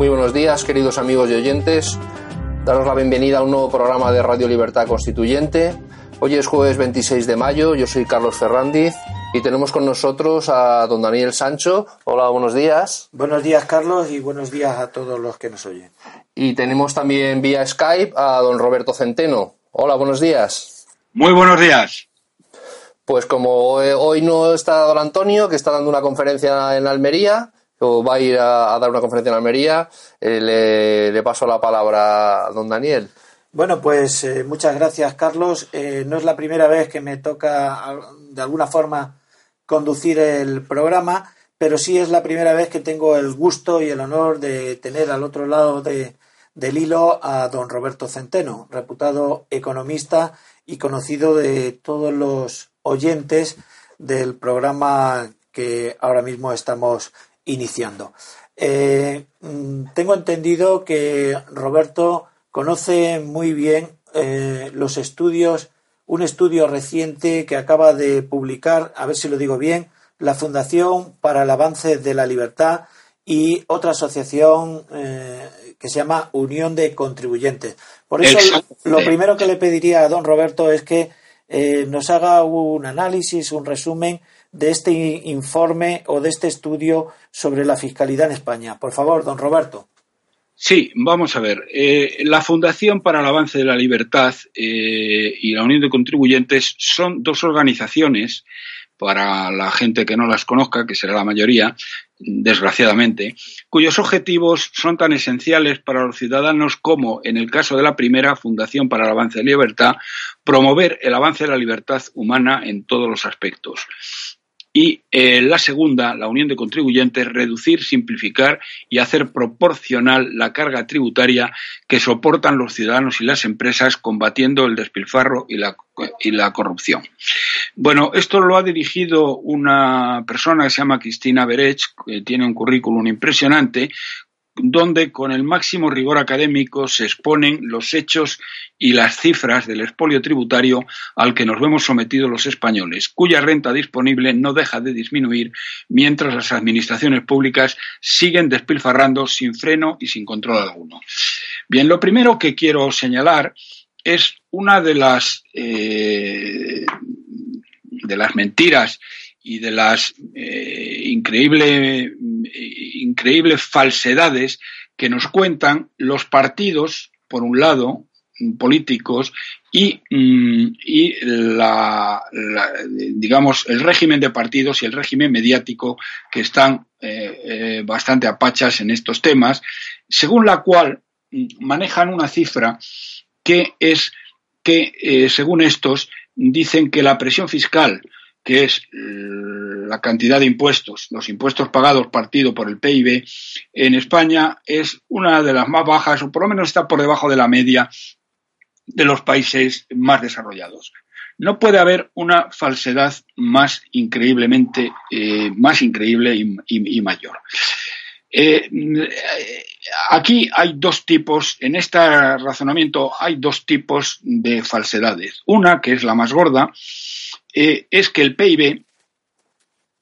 Muy buenos días, queridos amigos y oyentes. Daros la bienvenida a un nuevo programa de Radio Libertad Constituyente. Hoy es jueves 26 de mayo, yo soy Carlos Ferrandiz y tenemos con nosotros a don Daniel Sancho. Hola, buenos días. Buenos días, Carlos, y buenos días a todos los que nos oyen. Y tenemos también vía Skype a don Roberto Centeno. Hola, buenos días. Muy buenos días. Pues como hoy no está don Antonio, que está dando una conferencia en Almería, va a ir a, dar una conferencia en Almería, eh, le, paso la palabra a don Daniel. Bueno, pues eh, muchas gracias, Carlos. Eh, no es la primera vez que me toca, de alguna forma, conducir el programa, pero sí es la primera vez que tengo el gusto y el honor de tener al otro lado de, del hilo a don Roberto Centeno, reputado economista y conocido de todos los oyentes del programa que ahora mismo estamos iniciando. Eh, mm, tengo entendido que Roberto conoce muy bien eh, los estudios, un estudio reciente que acaba de publicar, a ver si lo digo bien, la Fundación para el Avance de la Libertad y otra asociación eh, que se llama Unión de Contribuyentes. Por eso lo primero que le pediría a don Roberto es que nos haga un análisis, un resumen de este informe o de este estudio sobre la fiscalidad en España. Por favor, don Roberto. Sí, vamos a ver. Eh, la Fundación para el Avance de la Libertad eh, y la Unión de Contribuyentes son dos organizaciones, para la gente que no las conozca, que será la mayoría, desgraciadamente, cuyos objetivos son tan esenciales para los ciudadanos como, en el caso de la primera, Fundación para el Avance de la Libertad, promover el avance de la libertad humana en todos los aspectos. Y eh, la segunda, la unión de contribuyentes, reducir, simplificar y hacer proporcional la carga tributaria que soportan los ciudadanos y las empresas combatiendo el despilfarro y la, corrupción. Bueno, esto lo ha dirigido una persona que se llama Cristina Berech, que tiene un currículum impresionante, donde con el máximo rigor académico se exponen los hechos y las cifras del expolio tributario al que nos vemos sometidos los españoles, cuya renta disponible no deja de disminuir mientras las administraciones públicas siguen despilfarrando sin freno y sin control alguno. Bien, lo primero que quiero señalar es una de las, eh, de las mentiras y de las eh, increíbles falsedades que nos cuentan los partidos, por un lado, políticos, y, mm, la, digamos, el régimen de partidos y el régimen mediático que están eh, eh, bastante apachas en estos temas, según la cual mm, manejan una cifra que es que, según estos, dicen que la presión fiscal que es la cantidad de impuestos, los impuestos pagados partido por el PIB, en España es una de las más bajas, o por lo menos está por debajo de la media de los países más desarrollados. No puede haber una falsedad más increíblemente, eh, más increíble y, mayor. Eh, aquí hay dos tipos, en este razonamiento hay dos tipos de falsedades. Una, que es la más gorda, eh, es que el PIB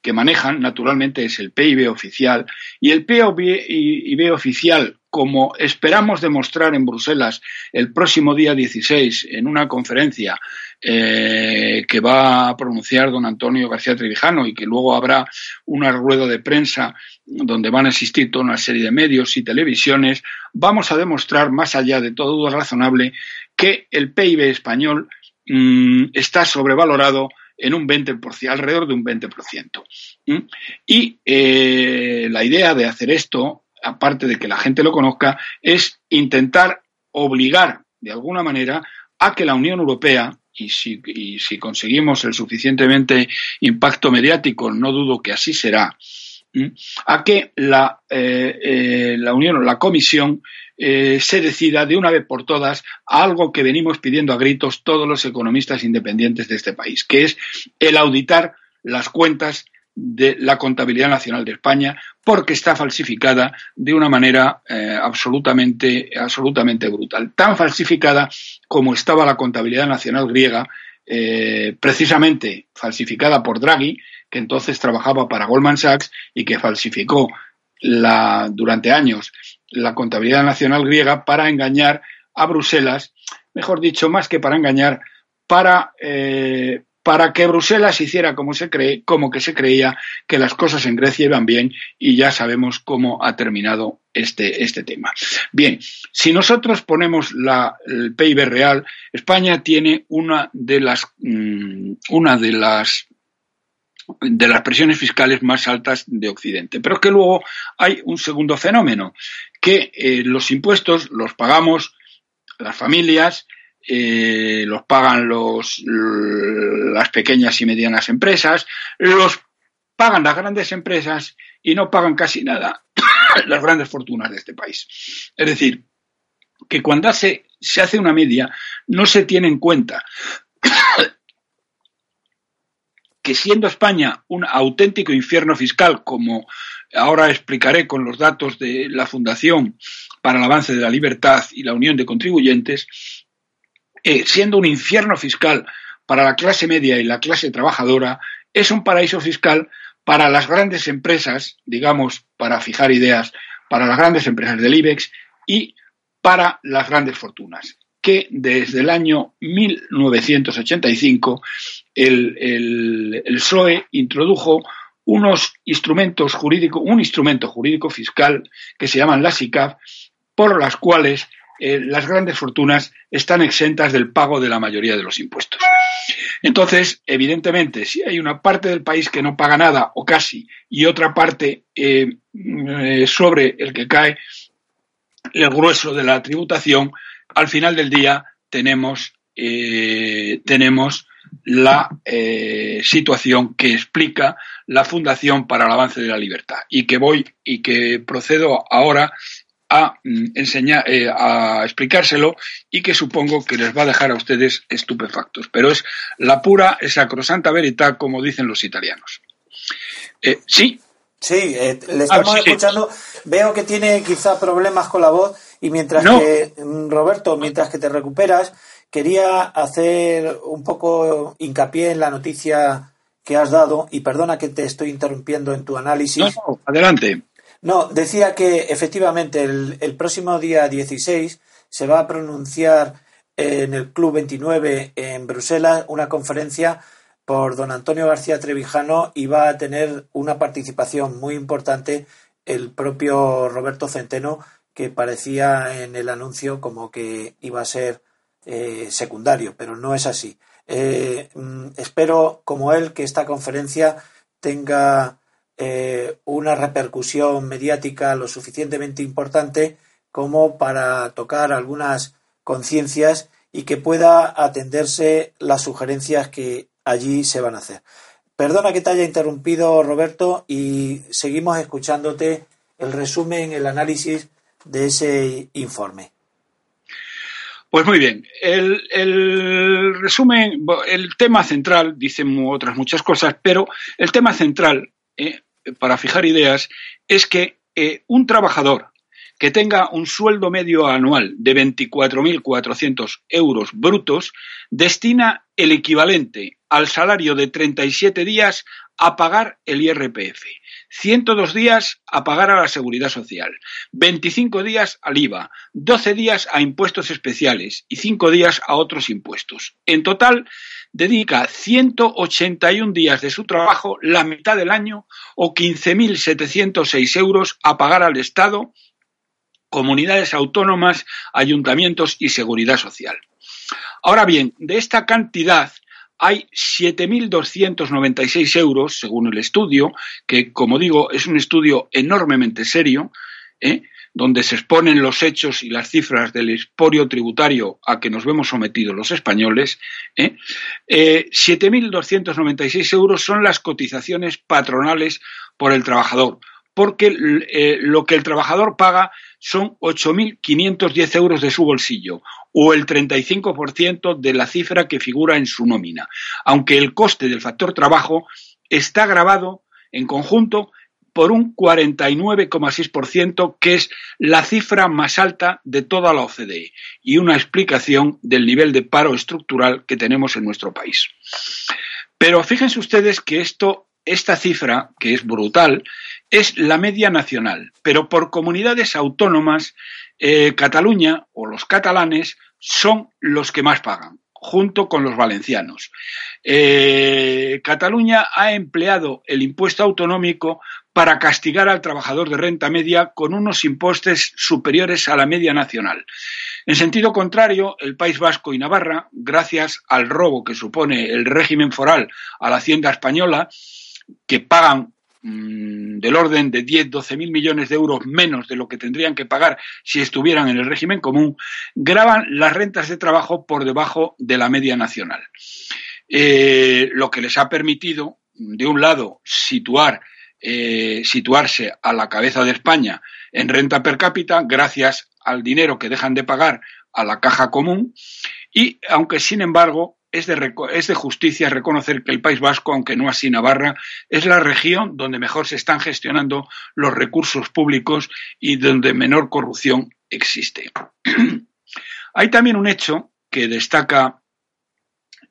que manejan, naturalmente, es el PIB oficial, y el PIB oficial, como esperamos demostrar en Bruselas el próximo día 16 en una conferencia eh, que va a pronunciar don Antonio García Trevijano y que luego habrá una rueda de prensa donde van a asistir toda una serie de medios y televisiones, vamos a demostrar, más allá de todo duda razonable, que el PIB español mm, está sobrevalorado en un 20%, alrededor de un 20%. Y eh, la idea de hacer esto, aparte de que la gente lo conozca, es intentar obligar de alguna manera a que la Unión Europea, y si, y si conseguimos el suficientemente impacto mediático, no dudo que así será, a que la, eh, eh, la Unión la Comisión eh, se decida de una vez por todas a algo que venimos pidiendo a gritos todos los economistas independientes de este país, que es el auditar las cuentas de la contabilidad nacional de España porque está falsificada de una manera absolutamente, absolutamente brutal. Tan falsificada como estaba la contabilidad nacional griega, precisamente falsificada por Draghi, que entonces trabajaba para Goldman Sachs y que falsificó la, durante años la contabilidad nacional griega para engañar a Bruselas, mejor dicho, más que para engañar, para, eh, para que Bruselas hiciera como, se cree, como que se creía que las cosas en Grecia iban bien y ya sabemos cómo ha terminado este, este tema. Bien, si nosotros ponemos la, el PIB real, España tiene una de las, mm, una de las de las presiones fiscales más altas de Occidente. Pero es que luego hay un segundo fenómeno, que eh, los impuestos los pagamos las familias, eh, los pagan los, las pequeñas y medianas empresas, los pagan las grandes empresas y no pagan casi nada las grandes fortunas de este país. Es decir, que cuando se hace una media no se tiene en cuenta que siendo España un auténtico infierno fiscal, como ahora explicaré con los datos de la Fundación para el Avance de la Libertad y la Unión de Contribuyentes, eh, siendo un infierno fiscal para la clase media y la clase trabajadora, es un paraíso fiscal para las grandes empresas, digamos, para fijar ideas, para las grandes empresas del IBEX y para las grandes fortunas que desde el año 1985 el, el, el PSOE introdujo unos instrumentos jurídicos, un instrumento jurídico fiscal que se llaman las ICAF, por las cuales eh, las grandes fortunas están exentas del pago de la mayoría de los impuestos. Entonces, evidentemente, si hay una parte del país que no paga nada o casi y otra parte eh, eh, sobre el que cae el grueso de la tributación, al final del día tenemos, tenemos la situación que explica la Fundación para el Avance de la Libertad y que voy y que procedo ahora a mm, enseñar, eh, a explicárselo y que supongo que les va a dejar a ustedes estupefactos. Pero es la pura, sacrosanta veridad, como dicen los italianos. sí. Sí, le estamos ah, escuchando. Veo que tiene quizá problemas con la voz y mientras que, mm, Roberto, mientras que te recuperas, quería hacer un poco hincapié en la noticia que has dado, y perdona que te estoy interrumpiendo en tu análisis. No, adelante. No, decía que efectivamente el, el, próximo día 16 se va a pronunciar en el Club 29 en Bruselas una conferencia por don Antonio García Trevijano y va a tener una participación muy importante el propio Roberto Centeno, que parecía en el anuncio como que iba a ser eh, secundario, pero no es así. Eh, mm, espero, como él, que esta conferencia tenga eh, una repercusión mediática lo suficientemente importante como para tocar algunas conciencias y que pueda atenderse las sugerencias que allí se van a hacer. Perdona que te haya interrumpido, Roberto, y seguimos escuchándote el resumen, el análisis de ese informe? Pues muy bien, el, resumen, el tema central, dicen otras muchas cosas, pero el tema central, eh, para fijar ideas, es que eh, un trabajador que tenga un sueldo medio anual de 24.400 euros brutos destina el equivalente al salario de 37 días a pagar el IRPF. 102 días a pagar a la seguridad social, 25 días al IVA, 12 días a impuestos especiales y 5 días a otros impuestos. En total, dedica 181 días de su trabajo, la mitad del año, o 15.706 euros a pagar al Estado, comunidades autónomas, ayuntamientos y seguridad social. Ahora bien, de esta cantidad, hay 7.296 euros, según el estudio, que, como digo, es un estudio enormemente serio, ¿eh? donde se exponen los hechos y las cifras del exporio tributario a que nos vemos sometidos los españoles, ¿eh? 7.296 eh, euros son las cotizaciones patronales por el trabajador, porque eh, lo que el trabajador paga son 8.510 euros de su bolsillo o el 35% de la cifra que figura en su nómina, aunque el coste del factor trabajo está grabado en conjunto por un 49,6%, que es la cifra más alta de toda la OCDE y una explicación del nivel de paro estructural que tenemos en nuestro país. Pero fíjense ustedes que esto, esta cifra, que es brutal, es la media nacional, pero por comunidades autónomas, eh, Cataluña o los catalanes son los que más pagan junto con los valencianos. Eh, Cataluña ha empleado el impuesto autonómico para castigar al trabajador de renta media con unos impuestos superiores a la media nacional. En sentido contrario, el País Vasco y Navarra, gracias al robo que supone el régimen foral a la hacienda española, que pagan mm, del orden de 10, 12 mil millones de euros menos de lo que tendrían que pagar si estuvieran en el régimen común, graban las rentas de trabajo por debajo de la media nacional. Eh, lo que les ha permitido, de un lado, situar eh, situarse a la cabeza de España en renta per cápita gracias al dinero que dejan de pagar a la caja común y aunque sin embargo es de, es de, justicia reconocer que el País Vasco, aunque no así Navarra, es la región donde mejor se están gestionando los recursos públicos y donde menor corrupción existe. Hay también un hecho que destaca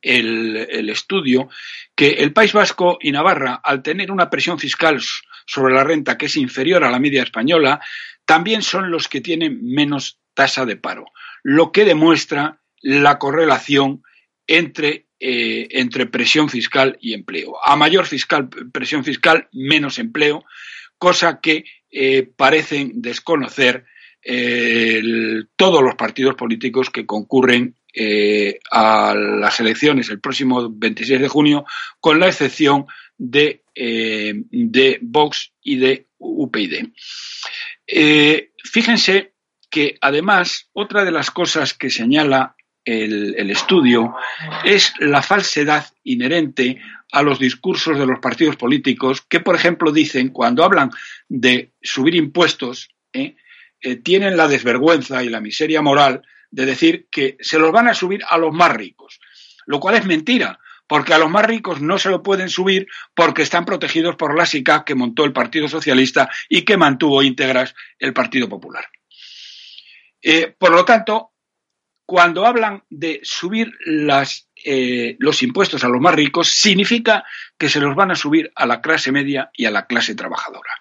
el, estudio que el País Vasco y Navarra, al tener una presión fiscal sobre la renta que es inferior a la media española, también son los que tienen menos tasa de paro, lo que demuestra la correlación entre, eh, entre presión fiscal y empleo. A mayor fiscal, presión fiscal, menos empleo, cosa que eh, parecen desconocer eh, todos los partidos políticos que concurren a las elecciones el próximo 26 de junio, con la excepción de, de Vox y de UPyD. Fíjense que además otra de las cosas que señala el, estudio es la falsedad inherente a los discursos de los partidos políticos que, por ejemplo, dicen cuando hablan de subir impuestos, tienen la desvergüenza y la miseria moral de decir que se los van a subir a los más ricos, lo cual es mentira, porque a los más ricos no se lo pueden subir porque están protegidos por la SICA que montó el Partido Socialista y que mantuvo íntegras el Partido Popular. Eh, por lo tanto, cuando hablan de subir eh, los impuestos a los más ricos, significa que se los van a subir a la clase media y a la clase trabajadora.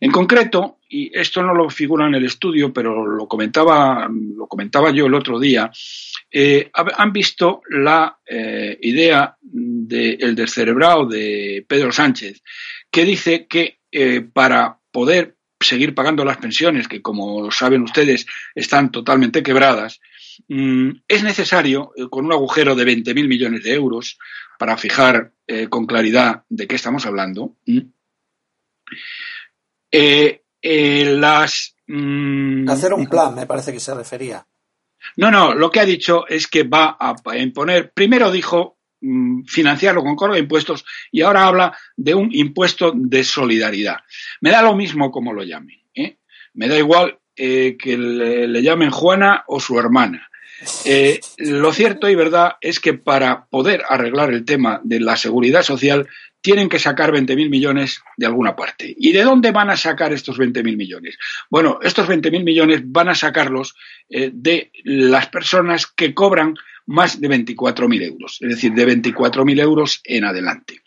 En concreto, y esto no lo figura en el estudio, pero lo comentaba, lo comentaba yo el otro día, eh, han visto la eh, idea del descerebrado de Pedro Sánchez, que dice que para poder seguir pagando las pensiones, que como saben ustedes están totalmente quebradas, es necesario, con un agujero de 20.000 millones de euros, para fijar con claridad de qué estamos hablando, eh, eh, las. Mm, Hacer un plan, me parece que se refería. No, no, lo que ha dicho es que va a imponer. Primero dijo mm, financiarlo con cobro de impuestos y ahora habla de un impuesto de solidaridad. Me da lo mismo como lo llamen. ¿eh? Me da igual que le, llamen Juana o su hermana. lo cierto y verdad es que para poder arreglar el tema de la seguridad social tienen que sacar 20.000 millones de alguna parte. ¿Y de dónde van a sacar estos 20.000 millones? Bueno, estos 20.000 millones van a sacarlos eh, de las personas que cobran más de 24.000 euros, es decir, de 24.000 euros en adelante.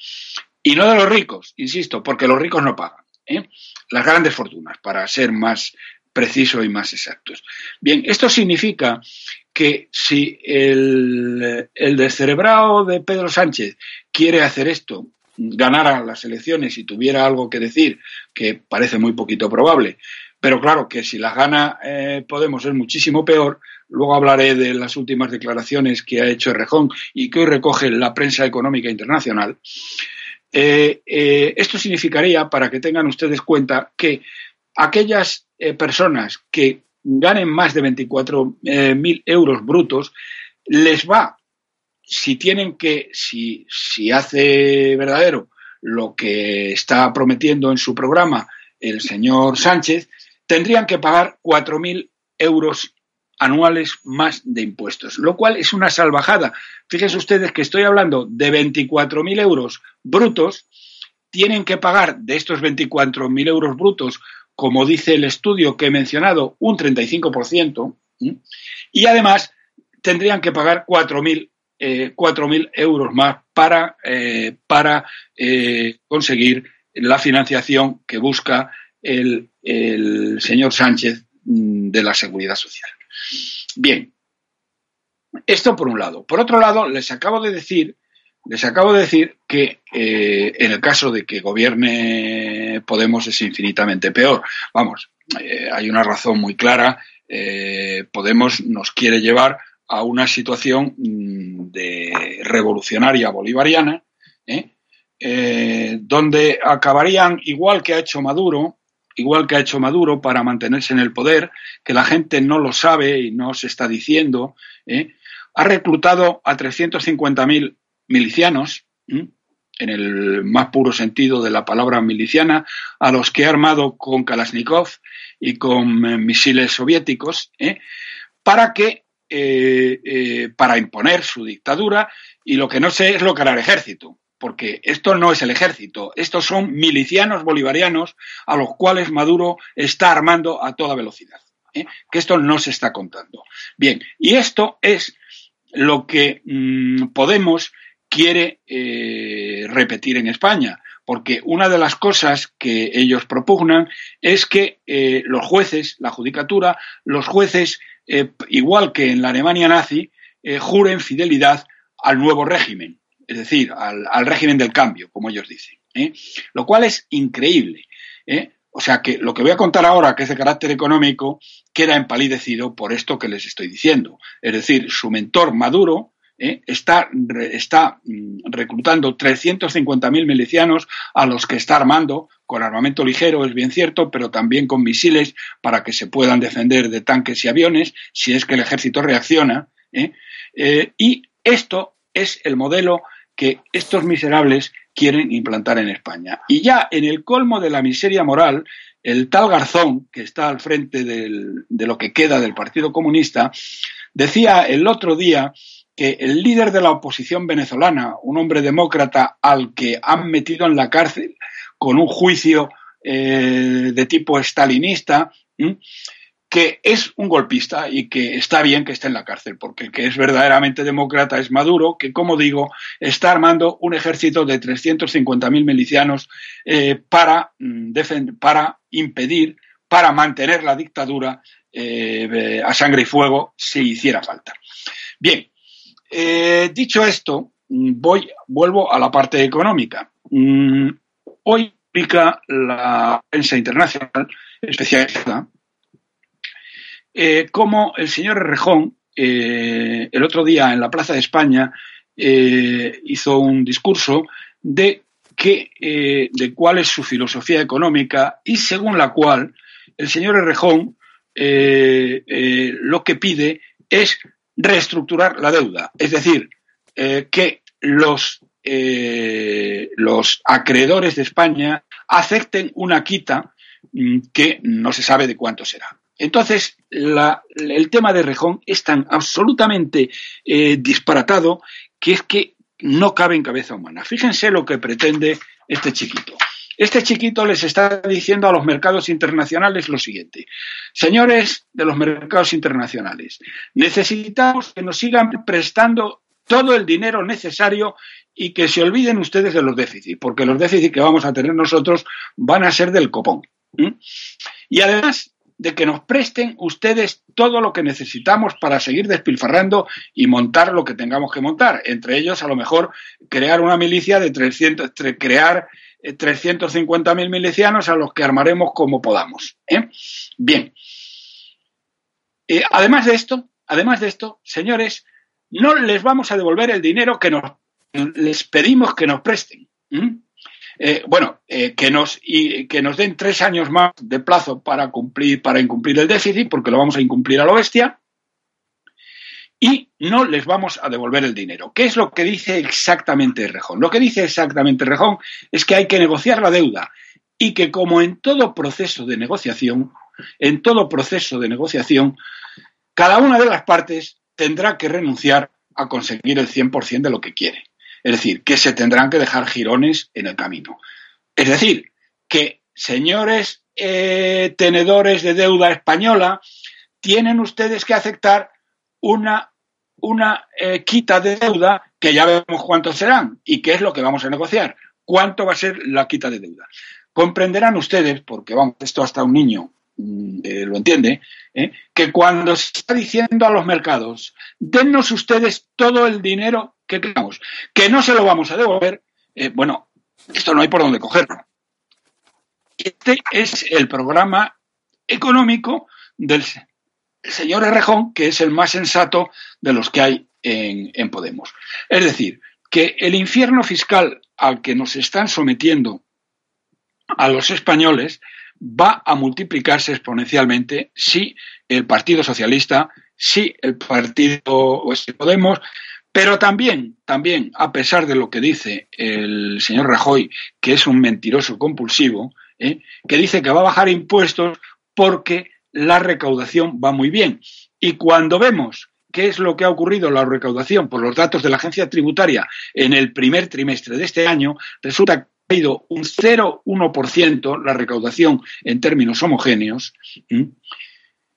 Y no de los ricos, insisto, porque los ricos no pagan. ¿eh? Las grandes fortunas, para ser más precisos y más exactos. Bien, esto significa que si el, el descerebrado de Pedro Sánchez quiere hacer esto ganara las elecciones y tuviera algo que decir, que parece muy poquito probable, pero claro que si las gana eh, Podemos es muchísimo peor. Luego hablaré de las últimas declaraciones que ha hecho Rejón y que hoy recoge la prensa económica internacional. Eh, eh, esto significaría, para que tengan ustedes cuenta, que aquellas eh, personas que ganen más de 24 eh, mil euros brutos, les va, si tienen que, si, si hace verdadero lo que está prometiendo en su programa el señor Sánchez, tendrían que pagar 4.000 euros anuales más de impuestos, lo cual es una salvajada. Fíjense ustedes que estoy hablando de 24.000 euros brutos, tienen que pagar de estos 24.000 euros brutos, como dice el estudio que he mencionado, un 35%, y además tendrían que pagar 4.000 eh, euros más para, eh, para eh, conseguir la financiación que busca el, el señor Sánchez mm, de la Seguridad Social. Bien, esto por un lado. Por otro lado, les acabo de decir, les acabo de decir que eh, en el caso de que gobierne Podemos es infinitamente peor. Vamos, eh, hay una razón muy clara. Eh, Podemos nos quiere llevar a una situación mm, de revolucionaria bolivariana, donde acabarían igual que ha hecho Maduro, igual que ha hecho Maduro para mantenerse en el poder, que la gente no lo sabe y no se está diciendo, ¿eh? ha reclutado a 350.000 milicianos, en el más puro sentido de la palabra miliciana, a los que ha armado con Kalashnikov y con eh, misiles soviéticos, ¿eh? para que para imponer su dictadura y lo que no sé es lo que hará el ejército porque esto no es el ejército, estos son milicianos bolivarianos a los cuales Maduro está armando a toda velocidad. ¿eh? Que esto no se está contando. Bien, y esto es lo que mm, Podemos quiere eh, repetir en España, porque una de las cosas que ellos propugnan es que eh, los jueces, la judicatura, los jueces, igual que en la Alemania nazi, juren fidelidad al nuevo régimen es decir, al, régimen del cambio, como ellos dicen. ¿eh? Lo cual es increíble. ¿eh? O sea que lo que voy a contar ahora, que es de carácter económico, queda empalidecido por esto que les estoy diciendo. Es decir, su mentor Maduro ¿eh? está, está mm, reclutando 350.000 milicianos a los que está armando con armamento ligero, es bien cierto, pero también con misiles para que se puedan defender de tanques y aviones si es que el ejército reacciona. y esto es el modelo que estos miserables quieren implantar en España. Y ya en el colmo de la miseria moral, el tal Garzón, que está al frente de lo que queda del Partido Comunista, decía el otro día que el líder de la oposición venezolana, un hombre demócrata al que han metido en la cárcel con un juicio eh, de tipo stalinista, que es un golpista y que está bien que esté en la cárcel, porque el que es verdaderamente demócrata es Maduro, que, como digo, está armando un ejército de 350.000 milicianos eh, para, mm, para impedir, para mantener la dictadura eh, a sangre y fuego si hiciera falta. Bien, eh, dicho esto, mm, voy, vuelvo a la parte económica. Mm, hoy publica la prensa internacional especializada eh, como el señor Rejón, eh, el otro día en la Plaza de España, eh, hizo un discurso de, que, de cuál es su filosofía económica y según la cual el señor Rejón lo que pide es reestructurar la deuda, es decir, que los, los acreedores de España acepten una quita mm, que no se sabe de cuánto será. Entonces, el tema de Rejón es tan absolutamente eh, disparatado que es que no cabe en cabeza humana. Fíjense lo que pretende este chiquito. Este chiquito les está diciendo a los mercados internacionales lo siguiente. Señores de los mercados internacionales, necesitamos que nos sigan prestando todo el dinero necesario y que se olviden ustedes de los déficits, porque los déficits que vamos a tener nosotros van a ser del copón. Y además, de que nos presten ustedes todo lo que necesitamos para seguir despilfarrando y montar lo que tengamos que montar. Entre ellos, a lo mejor, crear una milicia de 300, crear 350.000 eh, milicianos a los que armaremos como podamos. ¿eh? Bien. Eh, además de esto, además de esto, señores, no les vamos a devolver el dinero que nos les pedimos que nos presten. bueno, que, nos, y, que nos den tres años más de plazo para cumplir, para incumplir el déficit, porque lo vamos a incumplir a lo bestia, y no les vamos a devolver el dinero. ¿Qué es lo que dice exactamente Rejón? Lo que dice exactamente Rejón es que hay que negociar la deuda y que como en todo proceso de negociación, en todo proceso de negociación, cada una de las partes tendrá que renunciar a conseguir el 100% de lo que quiere. Es decir, que se tendrán que dejar girones en el camino. Es decir, que señores eh, tenedores de deuda española, tienen ustedes que aceptar una, una eh, quita de deuda que ya vemos cuántos serán y qué es lo que vamos a negociar. ¿Cuánto va a ser la quita de deuda? Comprenderán ustedes, porque vamos, esto hasta un niño mm, eh, lo entiende, que cuando se está diciendo a los mercados, dennos ustedes todo el dinero que queramos, que no se lo vamos a devolver, eh, bueno, esto no hay por dónde cogerlo. Este es el programa económico del señor Errejón, que es el más sensato de los que hay en, en Podemos. Es decir, que el infierno fiscal al que nos están sometiendo a los españoles va a multiplicarse exponencialmente si el Partido Socialista, si el Partido si Podemos pero también, también, a pesar de lo que dice el señor Rajoy, que es un mentiroso compulsivo, ¿eh? que dice que va a bajar impuestos porque la recaudación va muy bien. Y cuando vemos qué es lo que ha ocurrido la recaudación por los datos de la agencia tributaria en el primer trimestre de este año, resulta que ha ido un 0,1% la recaudación en términos homogéneos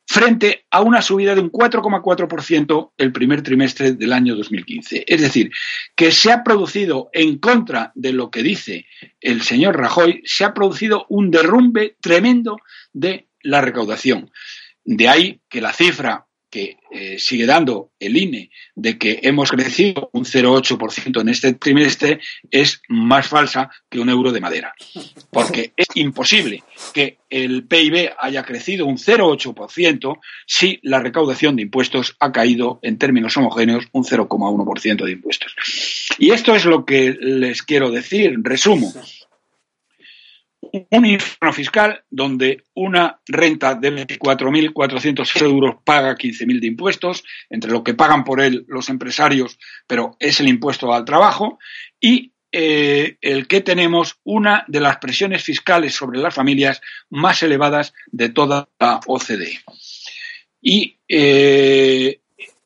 frente a una subida de un 4,4% el primer trimestre del año 2015. Es decir, que se ha producido, en contra de lo que dice el señor Rajoy, se ha producido un derrumbe tremendo de la recaudación. De ahí que la cifra que eh, sigue dando el INE de que hemos crecido un 0,8% en este trimestre es más falsa que un euro de madera. Porque es imposible que el PIB haya crecido un 0,8% si la recaudación de impuestos ha caído en términos homogéneos un 0,1% de impuestos. Y esto es lo que les quiero decir. Resumo un infierno fiscal donde una renta de 24.400 euros paga 15.000 de impuestos, entre lo que pagan por él los empresarios, pero es el impuesto al trabajo, y eh, el que tenemos una de las presiones fiscales sobre las familias más elevadas de toda la OCDE. Y eh,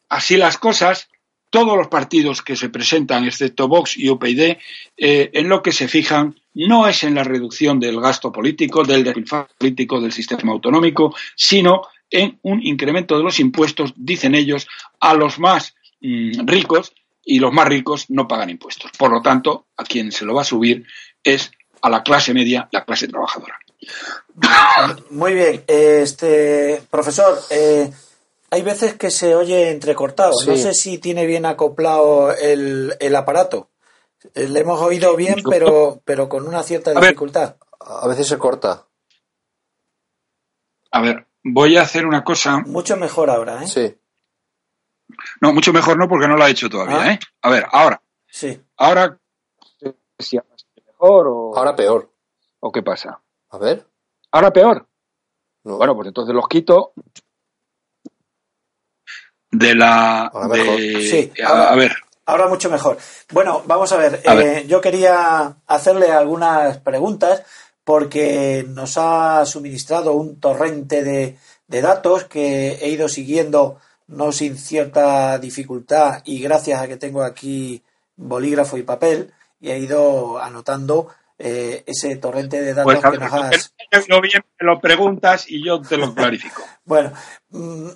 así las cosas, todos los partidos que se presentan, excepto Vox y UPyD, eh, en lo que se fijan no es en la reducción del gasto político, del despilfarro político del sistema autonómico, sino en un incremento de los impuestos, dicen ellos, a los más mm, ricos y los más ricos no pagan impuestos. Por lo tanto, a quien se lo va a subir es a la clase media, la clase trabajadora. Muy bien, este profesor, eh, hay veces que se oye entrecortado. No sé si tiene bien acoplado el, el aparato. Eh, le hemos oído bien, pero, pero con una cierta dificultad. A veces se corta. A ver, voy a hacer una cosa. Mucho mejor ahora, ¿eh? Sí. No, mucho mejor no, porque no lo ha hecho todavía, ah. ¿eh? A ver, ahora. Sí. Ahora. Si mejor o. Ahora peor. ¿O qué pasa? A ver. Ahora peor. Bueno, pues entonces los quito. De la. Sí, a ver. Ahora mucho mejor. Bueno, vamos a ver. Eh, yo quería hacerle algunas preguntas porque nos ha suministrado un torrente de, datos que he ido siguiendo no sin cierta dificultad y gracias a que tengo aquí bolígrafo y papel y he ido anotando eh, ese torrente de datos pues, que nos has... bien me lo preguntas y yo te lo clarifico. bueno, mm,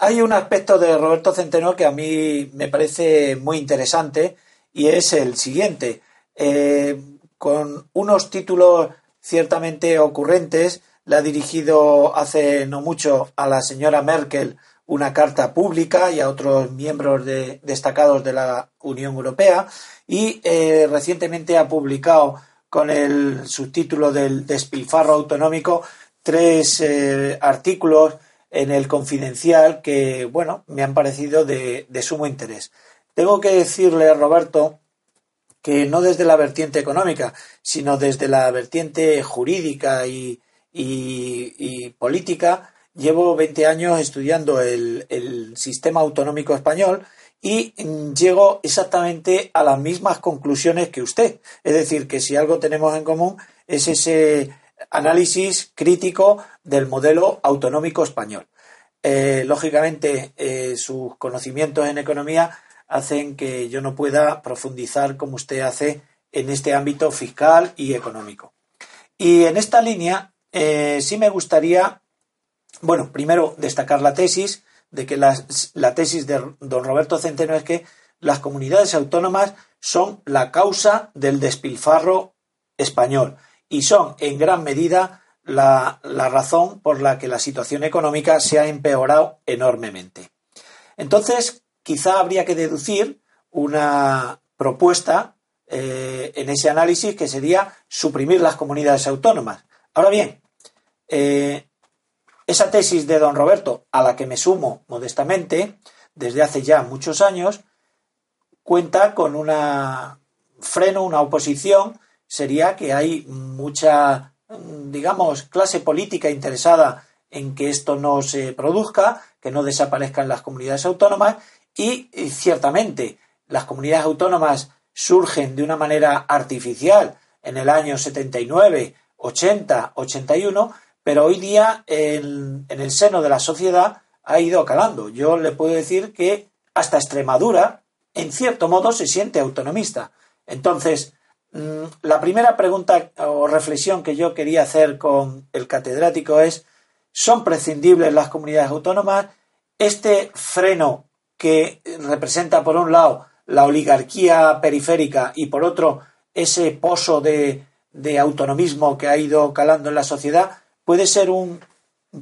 hay un aspecto de Roberto Centeno que a mí me parece muy interesante y es el siguiente. Eh, con unos títulos ciertamente ocurrentes, le ha dirigido hace no mucho a la señora Merkel una carta pública y a otros miembros destacados de la Unión Europea y eh, recientemente ha publicado con el subtítulo del despilfarro autonómico tres eh, artículos en el confidencial que, bueno, me han parecido de, sumo interés. Tengo que decirle, Roberto, que no desde la vertiente económica, sino desde la vertiente jurídica y, política, llevo 20 años estudiando el, el, sistema autonómico español y llego exactamente a las mismas conclusiones que usted. Es decir, que si algo tenemos en común es ese análisis crítico del modelo autonómico español. Eh, lógicamente, eh, sus conocimientos en economía hacen que yo no pueda profundizar como usted hace en este ámbito fiscal y económico. Y en esta línea eh, sí me gustaría, bueno, primero destacar la tesis de que la, la tesis de don Roberto Centeno es que las comunidades autónomas son la causa del despilfarro español y son en gran medida la, razón por la que la situación económica se ha empeorado enormemente. Entonces, quizá habría que deducir una propuesta eh, en ese análisis que sería suprimir las comunidades autónomas. Ahora bien, eh, esa tesis de don Roberto, a la que me sumo modestamente desde hace ya muchos años, cuenta con una freno, una oposición, sería que hay mucha digamos, clase política interesada en que esto no se produzca, que no desaparezcan las comunidades autónomas y, ciertamente las comunidades autónomas surgen de una manera artificial en el año 79, 80, 81, pero hoy día en, en el seno de la sociedad ha ido calando. Yo le puedo decir que hasta Extremadura, en cierto modo, se siente autonomista. Entonces, la primera pregunta o reflexión que yo quería hacer con el catedrático es, ¿son prescindibles las comunidades autónomas? Este freno que representa, por un lado, la oligarquía periférica y, por otro, ese pozo de, autonomismo que ha ido calando en la sociedad, puede ser un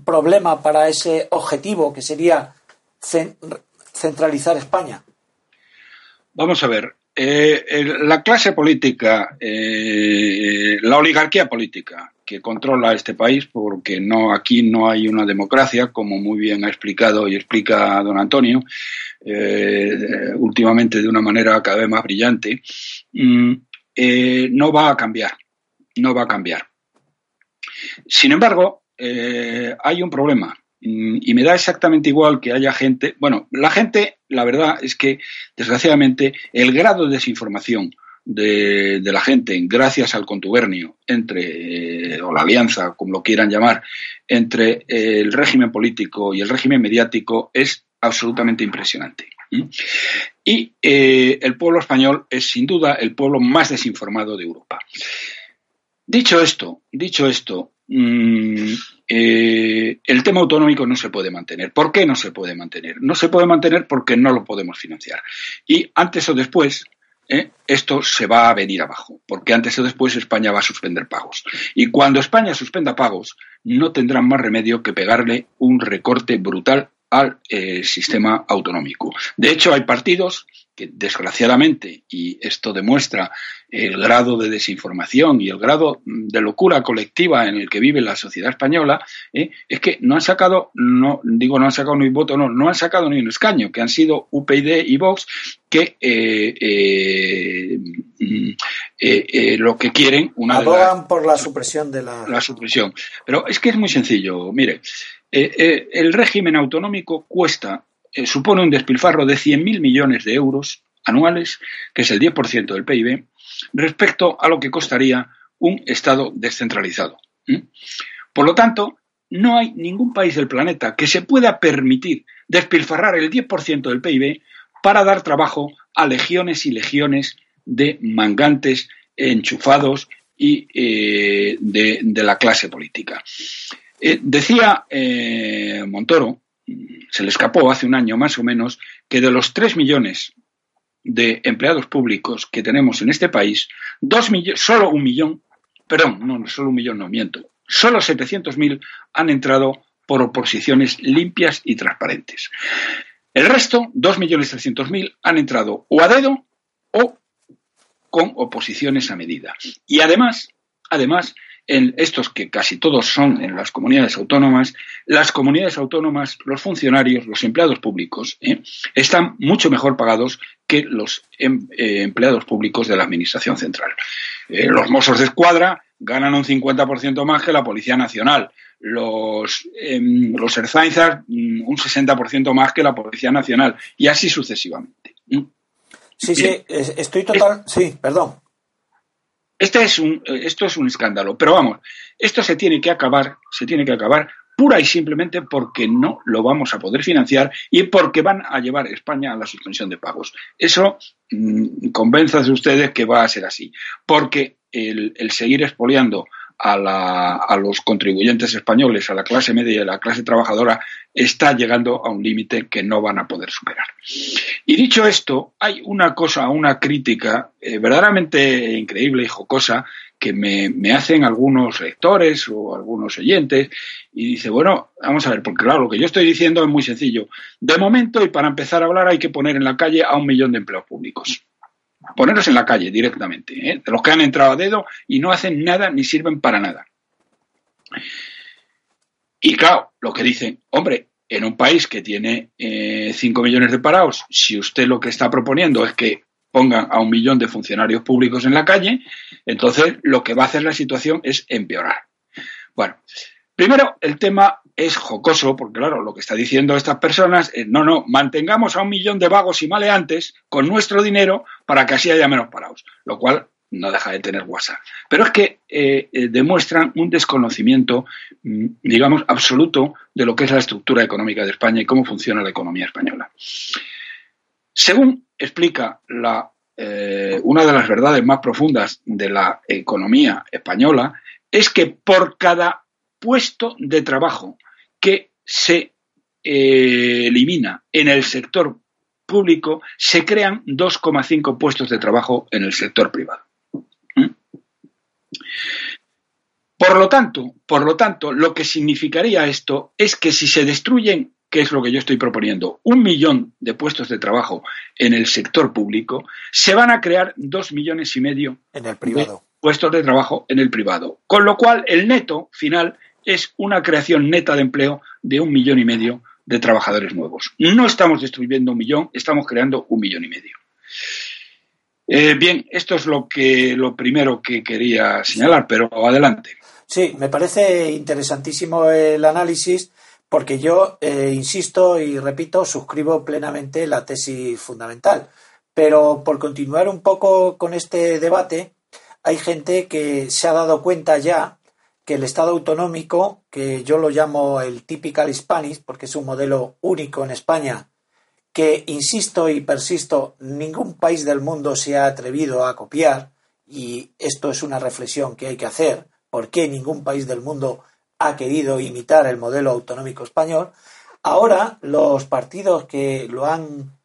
problema para ese objetivo que sería centralizar España. Vamos a ver, eh, la clase política, eh, la oligarquía política que controla este país, porque no aquí no hay una democracia, como muy bien ha explicado y explica don Antonio, eh, últimamente de una manera cada vez más brillante, mm, no va a cambiar, no va a cambiar. Sin embargo, hay un problema y me da exactamente igual que haya gente, bueno, la gente, la verdad es que desgraciadamente el grado de desinformación de, la gente, gracias al contubernio entre, eh, o la alianza, como lo quieran llamar, entre el régimen político y el régimen mediático es absolutamente impresionante. Y eh, el pueblo español es sin duda el pueblo más desinformado de Europa. Dicho esto, dicho esto, mm, eh, el tema autonómico no se puede mantener. ¿Por qué no se puede mantener? No se puede mantener porque no lo podemos financiar. Y antes o después, eh, esto se va a venir abajo, porque antes o después España va a suspender pagos. Y cuando España suspenda pagos, no tendrán más remedio que pegarle un recorte brutal al eh, sistema autonómico. De hecho, hay partidos que desgraciadamente, y esto demuestra el grado de desinformación y el grado de locura colectiva en el que vive la sociedad española, ¿eh? es que no han sacado, no digo no han sacado ni un voto, no, no han sacado ni un escaño, que han sido UPyD y Vox, que eh, eh, lo que quieren una abogan por la supresión de la... la supresión. Pero es que es muy sencillo, mire, el régimen autonómico cuesta eh, supone un despilfarro de 100.000 millones de euros anuales, que es el 10% del PIB, respecto a lo que costaría un Estado descentralizado. Por lo tanto, no hay ningún país del planeta que se pueda permitir despilfarrar el 10% del PIB para dar trabajo a legiones y legiones de mangantes enchufados y eh, de, la clase política. Eh, decía Montoro se le escapó hace un año más o menos que de los 3 millones de empleados públicos que tenemos en este país, dos solo un millón, perdón, no, solo un millón, no miento, solo 700.000 han entrado por oposiciones limpias y transparentes. El resto, 2.300.000, han entrado o a dedo o con oposiciones a medida. Y además, además, en estos que casi todos son en las comunidades autónomas, las comunidades autónomas, los funcionarios, los empleados públicos, ¿eh? están mucho mejor pagados que los em, eh, empleados públicos de la Administración Central. Eh, los Mossos de Escuadra ganan un 50% más que la Policía Nacional. Los, em, los Erzainzas mm, un 60% más que la Policía Nacional. Y así sucesivamente. Sí, sí, estoy total. Sí, perdón. Este es un, esto es un escándalo. Pero vamos, esto se tiene que acabar, se tiene que acabar pura y simplemente porque no lo vamos a poder financiar y porque van a llevar España a la suspensión de pagos. Eso mmm, de ustedes que va a ser así. Porque el, el seguir expoliando a, la, a, los contribuyentes españoles, a la clase media y a la clase trabajadora, está llegando a un límite que no van a poder superar. Y dicho esto, hay una cosa, una crítica eh, verdaderamente increíble y jocosa que me, hacen algunos lectores o algunos oyentes y dice, bueno, vamos a ver, porque claro, lo que yo estoy diciendo es muy sencillo. De momento, y para empezar a hablar, hay que poner en la calle a un millón de empleos públicos ponerlos en la calle directamente, ¿eh? de los que han entrado a dedo y no hacen nada ni sirven para nada. Y claro, lo que dicen, hombre, en un país que tiene 5 eh, millones de parados, si usted lo que está proponiendo es que pongan a un millón de funcionarios públicos en la calle, entonces lo que va a hacer la situación es empeorar. Bueno, primero el tema es jocoso, porque claro, lo que está diciendo estas personas es, no, no, mantengamos a un millón de vagos y maleantes con nuestro dinero para que así haya menos parados, lo cual no deja de tener WhatsApp. Pero es que eh, eh, demuestran un desconocimiento, mm, digamos, absoluto de lo que es la estructura económica de España y cómo funciona la economía española. Según explica eh, una de las verdades más profundas de la economía española, es que por cada puesto de trabajo que se eh, elimina en el sector público, se crean 2,5 puestos de trabajo en el sector privado. ¿Mm? Por lo tanto, por lo tanto, lo que significaría esto es que si se destruyen, que es lo que yo estoy proponiendo, un millón de puestos de trabajo en el sector público, se van a crear dos millones y medio en el privado. de puestos de trabajo en el privado. Con lo cual, el neto final es una creación neta de empleo de un millón y medio de trabajadores nuevos. No estamos destruyendo un millón, estamos creando un millón y medio. Eh, bien, esto es lo que lo primero que quería señalar, pero adelante. Sí, me parece interesantísimo el análisis porque yo eh, insisto y repito, suscribo plenamente la tesis fundamental. Pero por continuar un poco con este debate, hay gente que se ha dado cuenta ya que el Estado autonómico, que yo lo llamo el typical Spanish, porque es un modelo único en España, que, insisto y persisto, ningún país del mundo se ha atrevido a copiar, y esto es una reflexión que hay que hacer, ¿por qué ningún país del mundo ha querido imitar el modelo autonómico español? Ahora los partidos que lo han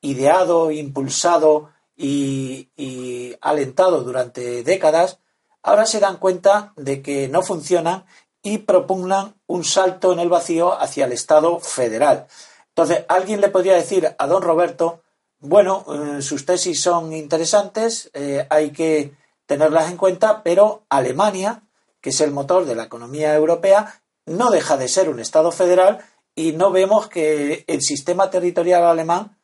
ideado, impulsado y, alentado durante décadas, ahora se dan cuenta de que no funcionan y propugnan un salto en el vacío hacia el Estado federal. Entonces, alguien le podría decir a don Roberto, bueno, eh, sus tesis son interesantes, eh, hay que tenerlas en cuenta, pero Alemania, que es el motor de la economía europea, no deja de ser un Estado federal y no vemos que el sistema territorial alemán,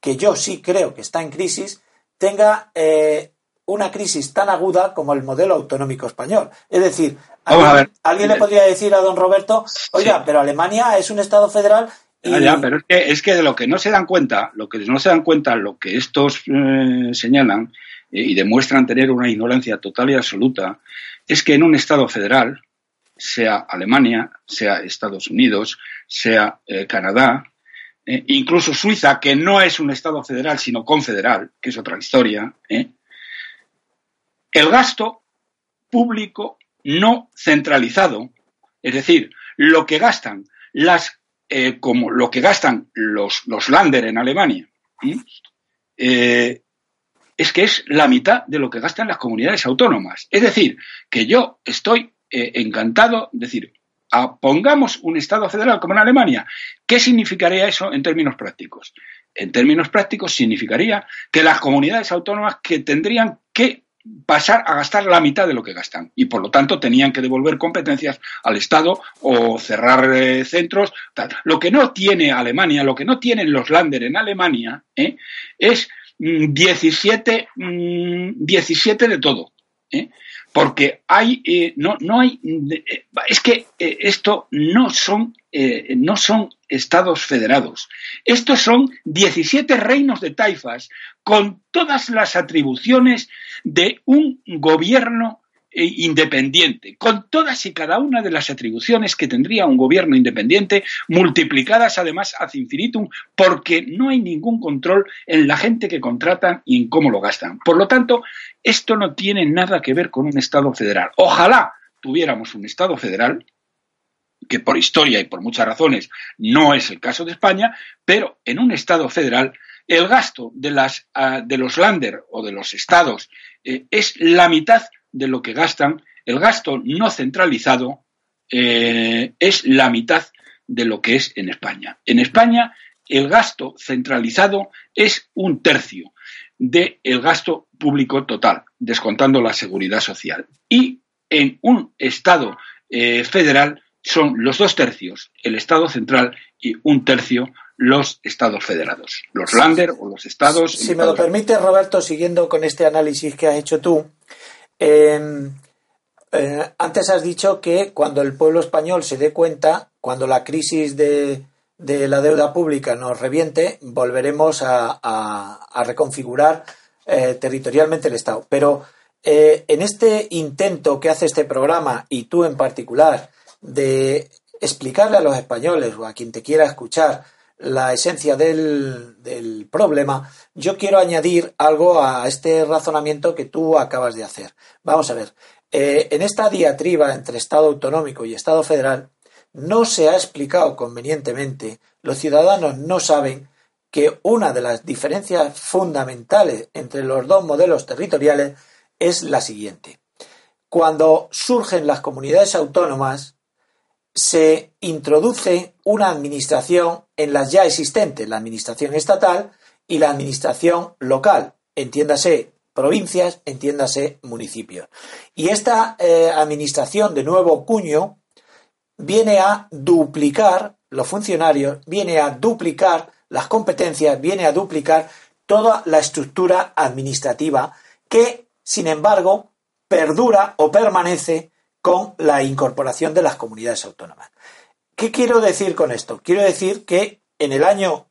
que yo sí creo que está en crisis, tenga eh, una crisis tan aguda como el modelo autonómico español. Es decir, alguien, le podría decir a don Roberto, oiga, pero Alemania es un Estado federal y... Ya, pero es que, es que de lo que no se dan cuenta, lo que no se dan cuenta, lo que estos eh, señalan eh, y demuestran tener una ignorancia total y absoluta, es que en un Estado federal, sea Alemania, sea Estados Unidos, sea eh, Canadá, incluso Suiza, que no es un Estado federal, sino confederal, que es otra historia, el gasto público no centralizado, es decir, lo que gastan las eh, como lo que gastan los, los Lander en Alemania, eh, es que es la mitad de lo que gastan las comunidades autónomas. Es decir, que yo estoy eh, encantado, de decir, pongamos un Estado federal como en Alemania. ¿Qué significaría eso en términos prácticos? En términos prácticos significaría que las comunidades autónomas que tendrían que pasar a gastar la mitad de lo que gastan y por lo tanto tenían que devolver competencias al Estado o cerrar eh, centros. Lo que no tiene Alemania, lo que no tienen los Länder en Alemania ¿eh? es 17, mm, 17 mm, de todo. ¿eh? Porque hay, no, no hay, es que esto no son, no son estados federados. Estos son 17 reinos de taifas con todas las atribuciones de un gobierno eh, independiente, con todas y cada una de las atribuciones que tendría un gobierno independiente, multiplicadas además ad infinitum, porque no hay ningún control en la gente que contratan y en cómo lo gastan. Por lo tanto, esto no tiene nada que ver con un Estado federal. Ojalá tuviéramos un Estado federal, que por historia y por muchas razones no es el caso de España, pero en un Estado federal el gasto de, las, ah, de los lander o de los estados eh, es la mitad de lo que gastan. El gasto no centralizado eh, es la mitad de lo que es en España. En España el gasto centralizado es un tercio del gasto público total, descontando la seguridad social. Y en un Estado eh, federal son los dos tercios el Estado central y un tercio los estados federados, los Lander o los estados. Si me lo permite, Roberto, siguiendo con este análisis que has hecho tú, em, eh, antes has dicho que cuando el pueblo español se dé cuenta, cuando la crisis de, la deuda pública nos reviente, volveremos a, reconfigurar eh, territorialmente el Estado. Pero eh, en este intento que hace este programa, y tú en particular, de explicarle a los españoles o a quien te quiera escuchar la esencia del, problema, yo quiero añadir algo a este razonamiento que tú acabas de hacer. Vamos a ver, eh, en esta diatriba entre Estado autonómico y Estado federal, no se ha explicado convenientemente, los ciudadanos no saben que una de las diferencias fundamentales entre los dos modelos territoriales es la siguiente. Cuando surgen las comunidades autónomas, se introduce una administración en las ya existentes, la administración estatal y la administración local, entiéndase provincias, entiéndase municipios. Y esta eh, administración de nuevo cuño viene a duplicar los funcionarios, viene a duplicar las competencias, viene a duplicar toda la estructura administrativa que, sin embargo, perdura o permanece con la incorporación de las comunidades autónomas. ¿Qué quiero decir con esto? Quiero decir que en el año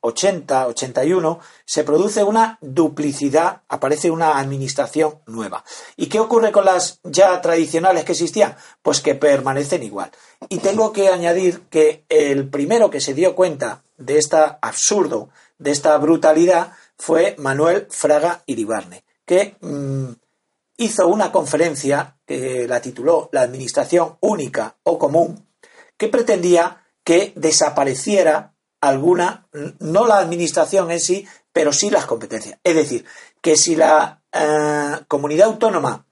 80, mm, 81, se produce una duplicidad, aparece una administración nueva. ¿Y qué ocurre con las ya tradicionales que existían? Pues que permanecen igual. Y tengo que añadir que el primero que se dio cuenta de este absurdo, de esta brutalidad, fue Manuel Fraga Iribarne, que mm, hizo una conferencia que la tituló La Administración Única o Común, que pretendía que desapareciera alguna, no la administración en sí, pero sí las competencias. Es decir, que si la eh, comunidad autónoma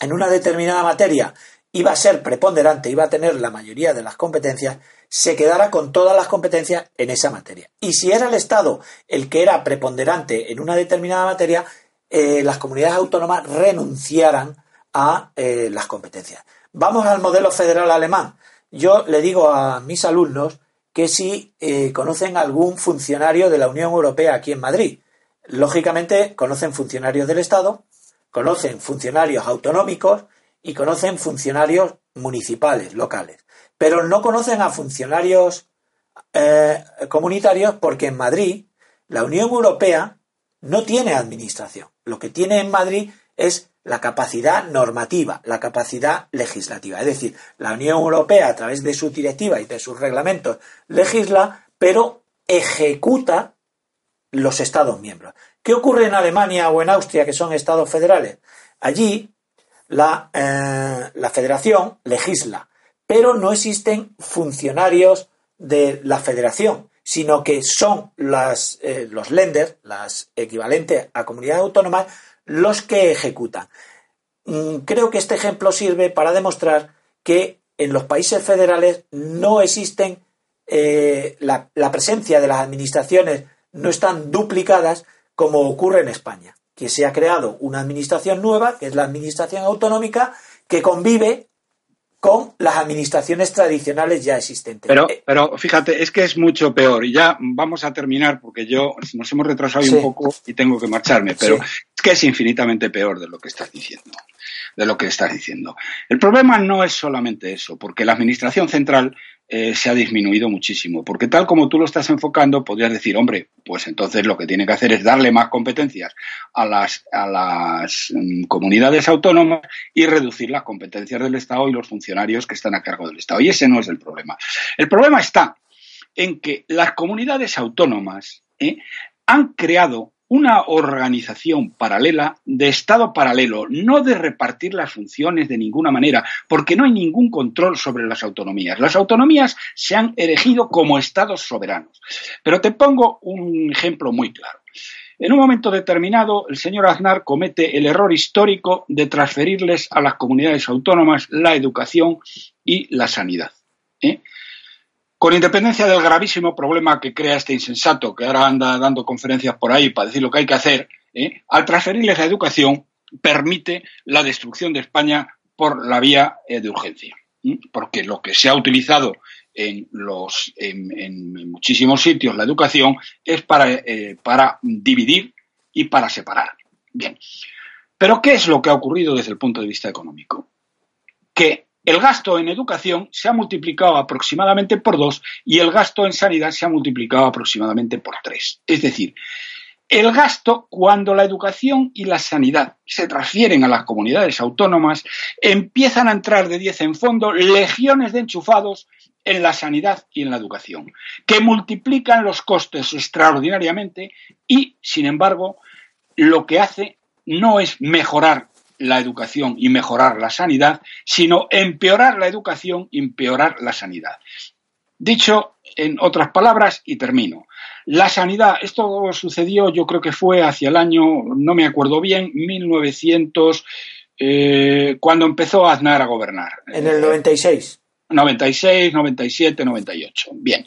en una determinada materia iba a ser preponderante, iba a tener la mayoría de las competencias, se quedara con todas las competencias en esa materia. Y si era el Estado el que era preponderante en una determinada materia, eh, las comunidades autónomas renunciaran a eh, las competencias. Vamos al modelo federal alemán. Yo le digo a mis alumnos que si eh, conocen algún funcionario de la Unión Europea aquí en Madrid. Lógicamente conocen funcionarios del Estado, conocen funcionarios autonómicos y conocen funcionarios municipales, locales. Pero no conocen a funcionarios comunitarios porque en Madrid la Unión Europea no tiene administración. Lo que tiene en Madrid es la capacidad normativa, la capacidad legislativa. Es decir, la Unión Europea, a través de su directiva y de sus reglamentos, legisla, pero ejecuta los Estados miembros. ¿Qué ocurre en Alemania o en Austria, que son Estados federales? Allí la, eh, la federación legisla, pero no existen funcionarios de la federación sino que son las, eh, los lenders, las equivalentes a comunidades autónomas, los que ejecutan. Mm, creo que este ejemplo sirve para demostrar que en los países federales no existen eh, la, presencia de las administraciones no están duplicadas como ocurre en España. que se ha creado una administración nueva, que es la administración autonómica, que convive con las administraciones tradicionales ya existentes. Pero, eh, pero fíjate, es que es mucho peor. Y ya vamos a terminar porque yo nos hemos retrasado un poco y tengo que marcharme, pero que es infinitamente peor de lo que estás diciendo. De lo que estás diciendo. El problema no es solamente eso, porque la administración central eh, se ha disminuido muchísimo. Porque tal como tú lo estás enfocando, podrías decir, hombre, pues entonces lo que tiene que hacer es darle más competencias a las, mm, comunidades autónomas y reducir las competencias del Estado y los funcionarios que están a cargo del Estado. Y ese no es el problema. El problema está en que las comunidades autónomas ¿eh? han creado una organización paralela de Estado paralelo, no de repartir las funciones de ninguna manera, porque no hay ningún control sobre las autonomías. Las autonomías se han elegido como Estados soberanos. Pero te pongo un ejemplo muy claro. En un momento determinado, el señor Aznar comete el error histórico de transferirles a las comunidades autónomas la educación y la sanidad. Con independencia del gravísimo problema que crea este insensato, que ahora anda dando conferencias por ahí para decir lo que hay que hacer, ¿eh? al transferirles la educación permite la destrucción de España por la vía eh, de urgencia. Porque lo que se ha utilizado en, los, en, muchísimos sitios la educación es para, eh, para dividir y para separar. Bien. Pero ¿qué es lo que ha ocurrido desde el punto de vista económico? Que el gasto en educación se ha multiplicado aproximadamente por dos y el gasto en sanidad se ha multiplicado aproximadamente por tres. Es decir, el gasto cuando la educación y la sanidad se transfieren a las comunidades autónomas, empiezan a entrar de diez en fondo legiones de enchufados en la sanidad y en la educación, que multiplican los costes extraordinariamente y, sin embargo, lo que hace no es mejorar la educación y mejorar la sanidad, sino empeorar la educación y empeorar la sanidad. Dicho en otras palabras, y termino. La sanidad, esto sucedió, yo creo que fue hacia el año, no me acuerdo bien, 1900, eh, cuando empezó Aznar a gobernar. En el 96. 96, 97, 98. Bien.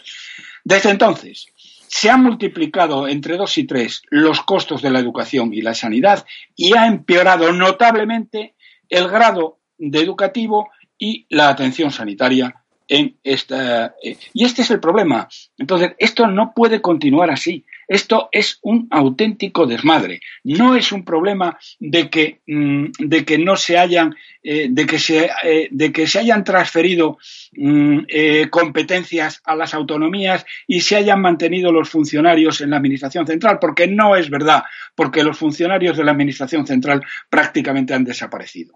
Desde entonces, se han multiplicado entre dos y tres los costos de la educación y la sanidad y ha empeorado notablemente el grado de educativo y la atención sanitaria en esta. Eh, y este es el problema. Entonces, esto no puede continuar así. Esto es un auténtico desmadre. No es un problema de que, mm, de que no se hayan, eh, de, que se, eh, de que se hayan transferido mm, eh, competencias a las autonomías y se hayan mantenido los funcionarios en la Administración Central, porque no es verdad, porque los funcionarios de la Administración Central prácticamente han desaparecido.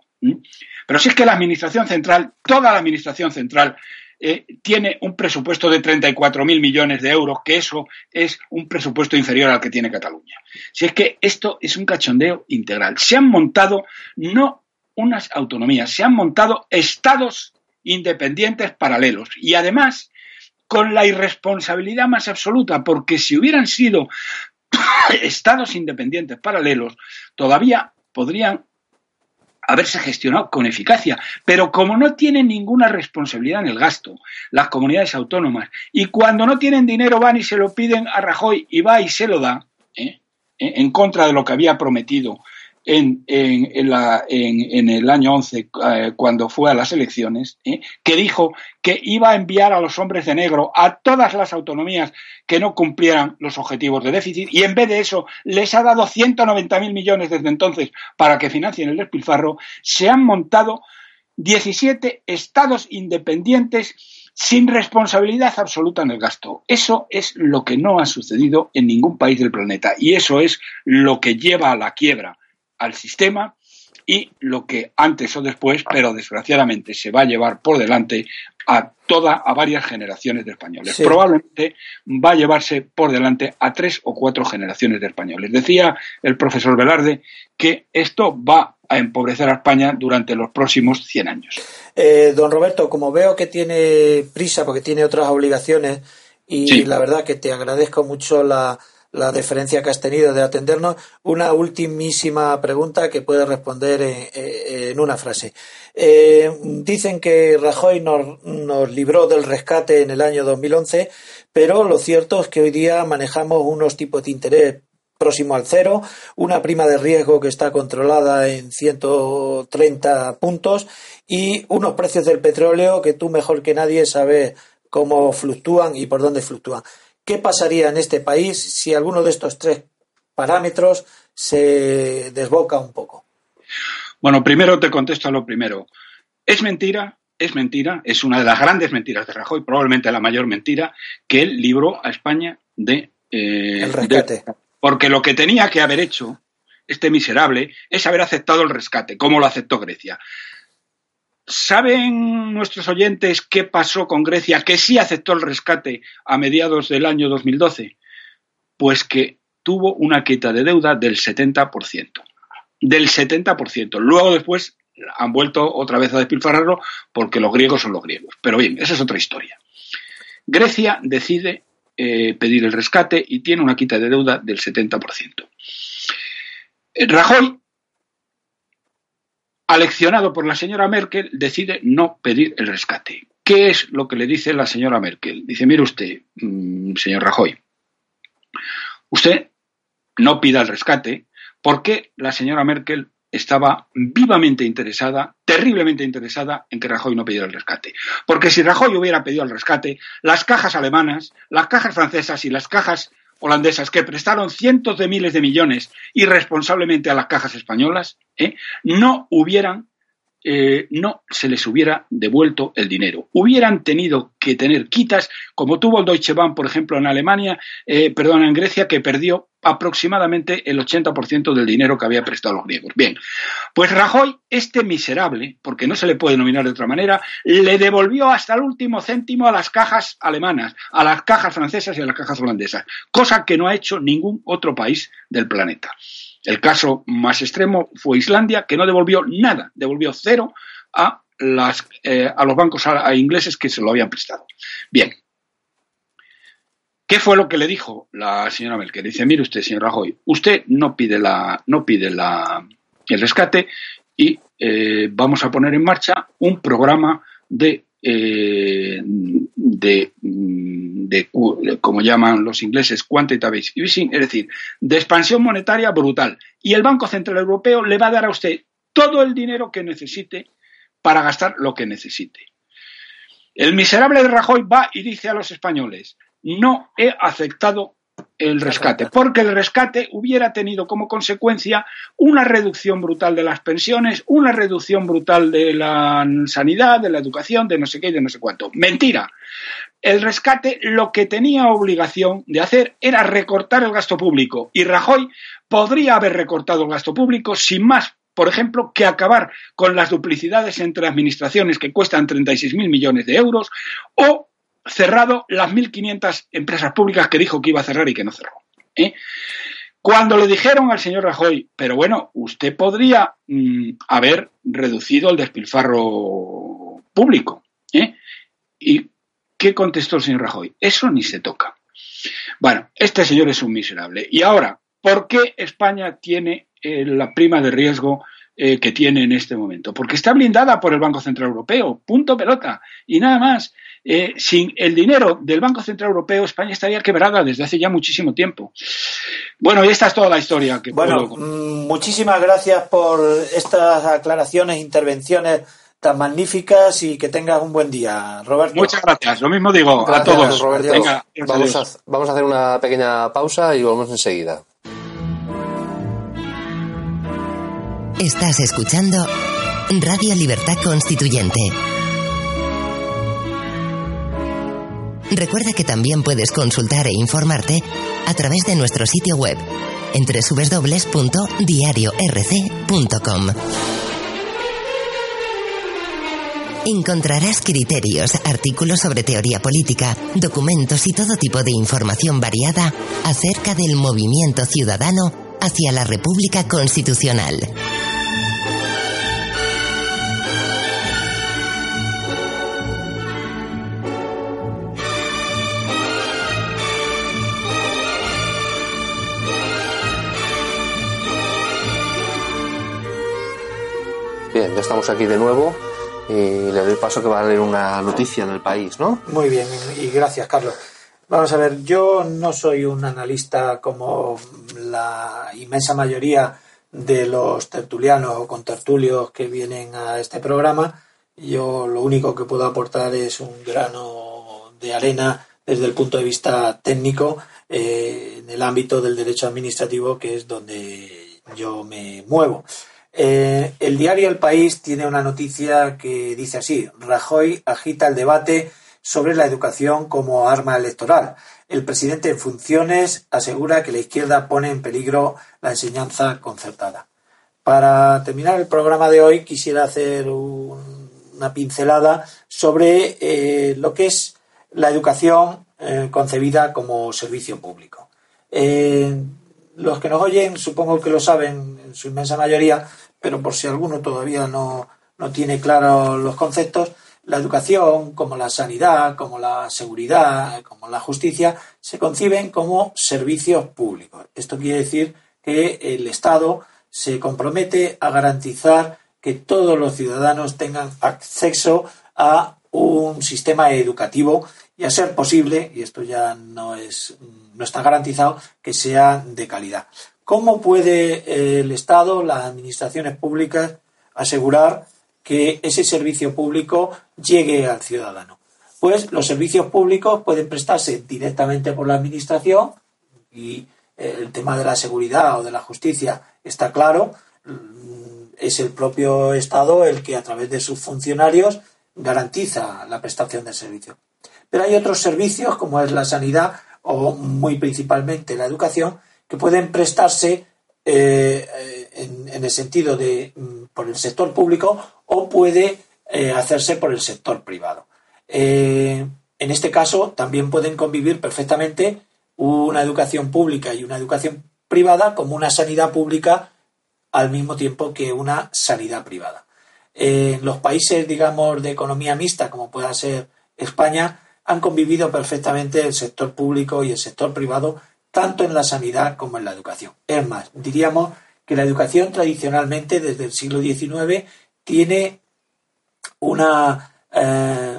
Pero si es que la Administración Central, toda la Administración Central, eh, tiene un presupuesto de 34.000 millones de euros, que eso es un presupuesto inferior al que tiene Cataluña. Si es que esto es un cachondeo integral. Se han montado no unas autonomías, se han montado estados independientes paralelos y además con la irresponsabilidad más absoluta, porque si hubieran sido estados independientes paralelos, todavía podrían haberse gestionado con eficacia. Pero como no tienen ninguna responsabilidad en el gasto, las comunidades autónomas, y cuando no tienen dinero van y se lo piden a Rajoy y va y se lo da, ¿eh? en contra de lo que había prometido en, el año 11, eh, cuando fue a las elecciones, ¿eh? que dijo que iba a enviar a los hombres de negro a todas las autonomías que no cumplieran los objetivos de déficit y en vez de eso les ha dado 190.000 millones desde entonces para que financien el despilfarro, se han montado 17 estados independientes sin responsabilidad absoluta en el gasto. Eso es lo que no ha sucedido en ningún país del planeta y eso es lo que lleva a la quiebra al sistema y lo que antes o después, pero desgraciadamente se va a llevar por delante a toda, a varias generaciones de españoles. Probablemente va a llevarse por delante a tres o cuatro generaciones de españoles. Decía el profesor Velarde que esto va a empobrecer a España durante los próximos 100 años. Eh, don Roberto, como veo que tiene prisa porque tiene otras obligaciones y la verdad que te agradezco mucho la, la deferencia que has tenido de atendernos. Una ultimísima pregunta que puedes responder en, una frase. Eh, dicen que Rajoy nos, nos, libró del rescate en el año 2011, pero lo cierto es que hoy día manejamos unos tipos de interés próximo al cero, una prima de riesgo que está controlada en 130 puntos y unos precios del petróleo que tú mejor que nadie sabes cómo fluctúan y por dónde fluctúan. ¿Qué pasaría en este país si alguno de estos tres parámetros se desboca un poco? Bueno, primero te contesto a lo primero. Es mentira, es mentira, es una de las grandes mentiras de Rajoy, probablemente la mayor mentira, que él libró a España de... Eh, el rescate. porque lo que tenía que haber hecho este miserable es haber aceptado el rescate, como lo aceptó Grecia. ¿Saben nuestros oyentes qué pasó con Grecia, que sí aceptó el rescate a mediados del año 2012? Pues que tuvo una quita de deuda del 70%. Del 70%. Luego después han vuelto otra vez a despilfarrarlo porque los griegos son los griegos. Pero bien, esa es otra historia. Grecia decide eh, pedir el rescate y tiene una quita de deuda del 70%. Eh, Rajoy, aleccionado por la señora Merkel, decide no pedir el rescate. ¿Qué es lo que le dice la señora Merkel? Dice, mire usted, mm, señor Rajoy, usted no pida el rescate porque la señora Merkel estaba vivamente interesada, terriblemente interesada en que Rajoy no pidiera el rescate. Porque si Rajoy hubiera pedido el rescate, las cajas alemanas, las cajas francesas y las cajas holandesas que prestaron cientos de miles de millones irresponsablemente a las cajas españolas, ¿eh? no hubieran eh, no se les hubiera devuelto el dinero. Hubieran tenido que tener quitas, como tuvo el Deutsche Bank, por ejemplo, en Alemania, eh, perdón, en Grecia, que perdió aproximadamente el 80% del dinero que había prestado a los griegos. Bien, pues Rajoy, este miserable, porque no se le puede nominar de otra manera, le devolvió hasta el último céntimo a las cajas alemanas, a las cajas francesas y a las cajas holandesas, cosa que no ha hecho ningún otro país del planeta. El caso más extremo fue Islandia, que no devolvió nada, devolvió cero a, las, eh, a los bancos ingleses que se lo habían prestado. Bien. ¿Qué fue lo que le dijo la señora Merkel? Dice, mire usted, señor Rajoy, usted no pide, la, el rescate y eh, vamos a poner en marcha un programa de, eh, de de, como llaman los ingleses, quantitative easing, es decir, de expansión monetaria brutal. Y el Banco Central Europeo le va a dar a usted todo el dinero que necesite para gastar lo que necesite. El miserable de Rajoy va y dice a los españoles, no he aceptado el rescate, porque el rescate hubiera tenido como consecuencia una reducción brutal de las pensiones, una reducción brutal de la sanidad, de la educación, de no sé qué y de no sé cuánto. Mentira. El rescate lo que tenía obligación de hacer era recortar el gasto público y Rajoy podría haber recortado el gasto público sin más por ejemplo, que acabar con las duplicidades entre administraciones que cuestan 36.000 millones de euros o cerrado las 1.500 empresas públicas que dijo que iba a cerrar y que no cerró. ¿eh? Cuando le dijeron al señor Rajoy, pero bueno, usted podría mm, haber reducido el despilfarro público. ¿eh? ¿Y qué contestó el señor Rajoy? Eso ni se toca. Bueno, este señor es un miserable. Y ahora, ¿por qué España tiene eh, la prima de riesgo que tiene en este momento? Porque está blindada por el Banco Central Europeo, punto pelota, y nada más. Eh, sin el dinero del Banco Central Europeo, España estaría quebrada desde hace ya muchísimo tiempo. Bueno, y esta es toda la historia que Bueno, mm, muchísimas gracias por estas aclaraciones, intervenciones tan magníficas y que tengas un buen día, Roberto. Muchas gracias, lo mismo digo a todos. vamos, a, vamos a hacer una pequeña pausa y volvemos enseguida. Estás escuchando Radio Libertad Constituyente. Recuerda que también puedes consultar e informarte a través de nuestro sitio web en www.diariorc.com. Encontrarás criterios, artículos sobre teoría política, documentos y todo tipo de información variada acerca del movimiento ciudadano hacia la República Constitucional. Estamos aquí de nuevo y le doy paso que va a leer una noticia del país, ¿no? Muy bien, y gracias, Carlos. Vamos a ver, yo no soy un analista como la inmensa mayoría de los tertulianos o contertulios que vienen a este programa. Yo lo único que puedo aportar es un grano de arena desde el punto de vista técnico eh, en el ámbito del derecho administrativo, que es donde yo me muevo. Eh, el diario El País tiene una noticia que dice así: Rajoy agita el debate sobre la educación como arma electoral. El presidente en funciones asegura que la izquierda pone en peligro la enseñanza concertada. Para terminar el programa de hoy quisiera hacer una pincelada sobre eh, lo que es la educación eh, concebida como servicio público. Los que nos oyen supongo que lo saben en su inmensa mayoría, pero por si alguno todavía no, no tiene claros los conceptos, la educación, como la sanidad, como la seguridad, como la justicia, se conciben como servicios públicos. Esto quiere decir que el Estado se compromete a garantizar que todos los ciudadanos tengan acceso a un sistema educativo y a ser posible, y esto ya no es no está garantizado, que sea de calidad. ¿Cómo puede el Estado, las administraciones públicas, asegurar que ese servicio público llegue al ciudadano. Pues los servicios públicos pueden prestarse directamente por la Administración y eh, el tema de la seguridad o de la justicia está claro. Mm, es el propio Estado el que a través de sus funcionarios garantiza la prestación del servicio. Pero hay otros servicios como es la sanidad o muy principalmente la educación que pueden prestarse eh, en, el sentido de mm, por el sector público o puede eh, hacerse por el sector privado. Eh, en este caso también pueden convivir perfectamente una educación pública y una educación privada como una sanidad pública al mismo tiempo que una sanidad privada. En los países, digamos, de economía mixta, como pueda ser España, han convivido perfectamente el sector público y el sector privado tanto en la sanidad como en la educación. Es más, diríamos que la educación tradicionalmente desde el siglo XIX tiene una, eh,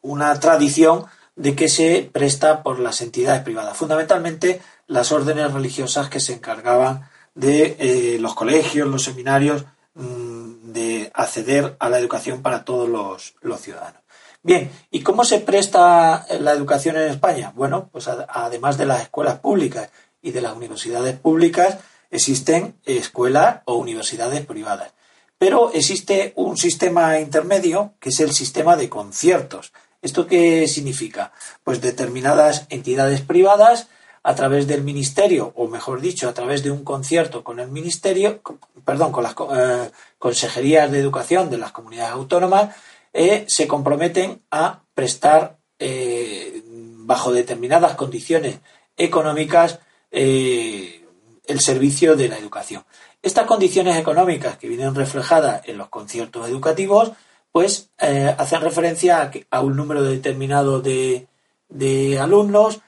una tradición de que se presta por las entidades privadas, fundamentalmente las órdenes religiosas que se encargaban de eh, los colegios, los seminarios, mm, de acceder a la educación para todos los ciudadanos. Bien, ¿y cómo se presta la educación en España? Bueno, pues además de las escuelas públicas y de las universidades públicas, existen escuelas o universidades privadas. Pero existe un sistema intermedio que es el sistema de conciertos. ¿Esto qué significa? Pues determinadas entidades privadas a través del ministerio, o mejor dicho, a través de un concierto con el ministerio, perdón, con las eh, consejerías de educación de las comunidades autónomas, eh, se comprometen a prestar eh, bajo determinadas condiciones económicas eh, el servicio de la educación. Estas condiciones económicas que vienen reflejadas en los conciertos educativos, pues hacen referencia a, un número determinado de, alumnos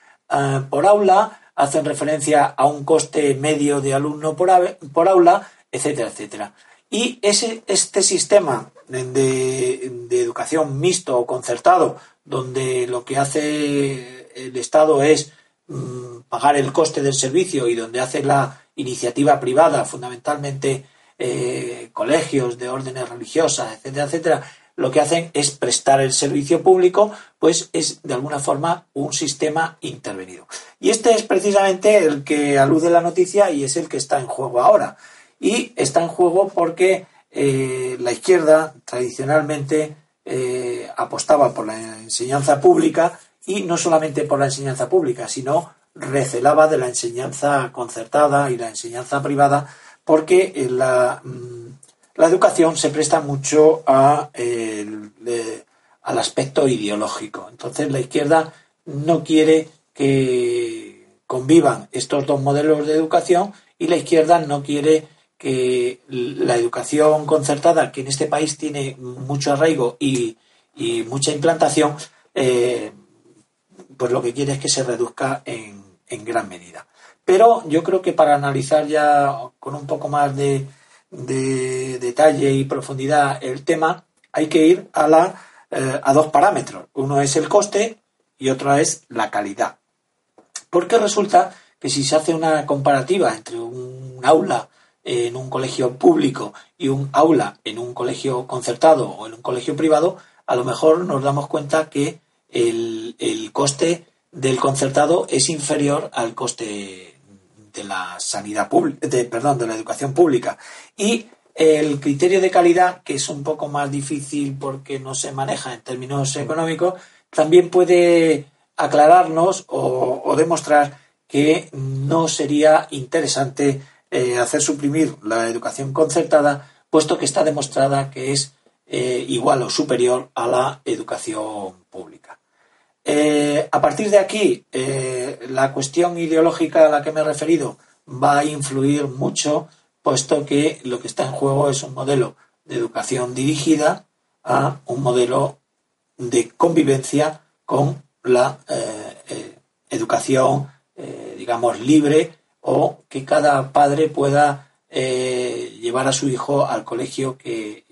por aula, hacen referencia a un coste medio de alumno por, por aula, etcétera, etcétera. Y ese, este sistema de, educación mixto o concertado, donde lo que hace el Estado es mm, pagar el coste del servicio y donde hace la iniciativa privada, fundamentalmente eh, colegios de órdenes religiosas, etcétera, etcétera, lo que hacen es prestar el servicio público, pues es de alguna forma un sistema intervenido. Y este es precisamente el que alude la noticia y es el que está en juego ahora. Y está en juego porque eh, la izquierda tradicionalmente eh, apostaba por la enseñanza pública y no solamente por la enseñanza pública, sino recelaba de la enseñanza concertada y la enseñanza privada porque la, mm, la educación se presta mucho a, al aspecto ideológico. Entonces la izquierda no quiere que convivan estos dos modelos de educación y la izquierda no quiere que la educación concertada, que en este país tiene mucho arraigo y, mucha implantación, eh, pues lo que quiere es que se reduzca en, gran medida. Pero yo creo que para analizar ya con un poco más de, detalle y profundidad el tema, hay que ir a, la, eh, a dos parámetros. Uno es el coste y otra es la calidad. Porque resulta que si se hace una comparativa entre un aula en un colegio público y un aula en un colegio concertado o en un colegio privado, a lo mejor nos damos cuenta que el, coste del concertado es inferior al coste de la sanidad pública, perdón, de la educación pública. Y el criterio de calidad, que es un poco más difícil porque no se maneja en términos económicos, también puede aclararnos o demostrar que no sería interesante eh, hacer suprimir la educación concertada, puesto que está demostrada que es eh, igual o superior a la educación pública. Eh, a partir de aquí, la cuestión ideológica a la que me he referido va a influir mucho, puesto que lo que está en juego es un modelo de educación dirigida a un modelo de convivencia con la educación, digamos, libre o que cada padre pueda eh, llevar a su hijo al colegio que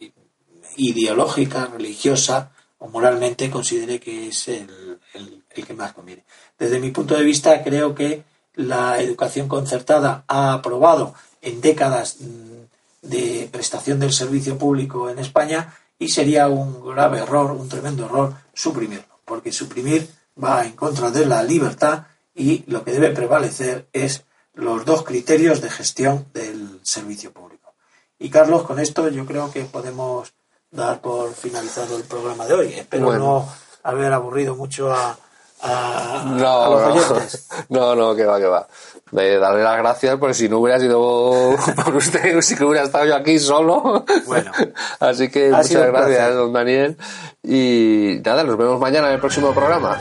ideológica, religiosa o moralmente considere que es el, que más conviene. Desde mi punto de vista, creo que la educación concertada ha aprobado en décadas mm, de prestación del servicio público en España y sería un grave error, un tremendo error suprimirlo, porque suprimir va en contra de la libertad y lo que debe prevalecer es los dos criterios de gestión del servicio público. Y Carlos, con esto yo creo que podemos dar por finalizado el programa de hoy. Espero no haber aburrido mucho a, no, los oyentes. No, no, que va, que va. darle las gracias porque si no hubiera sido por usted, si hubiera estado yo aquí solo. Bueno. Así que muchas gracias, don Daniel. Y nada, nos vemos mañana en el próximo programa.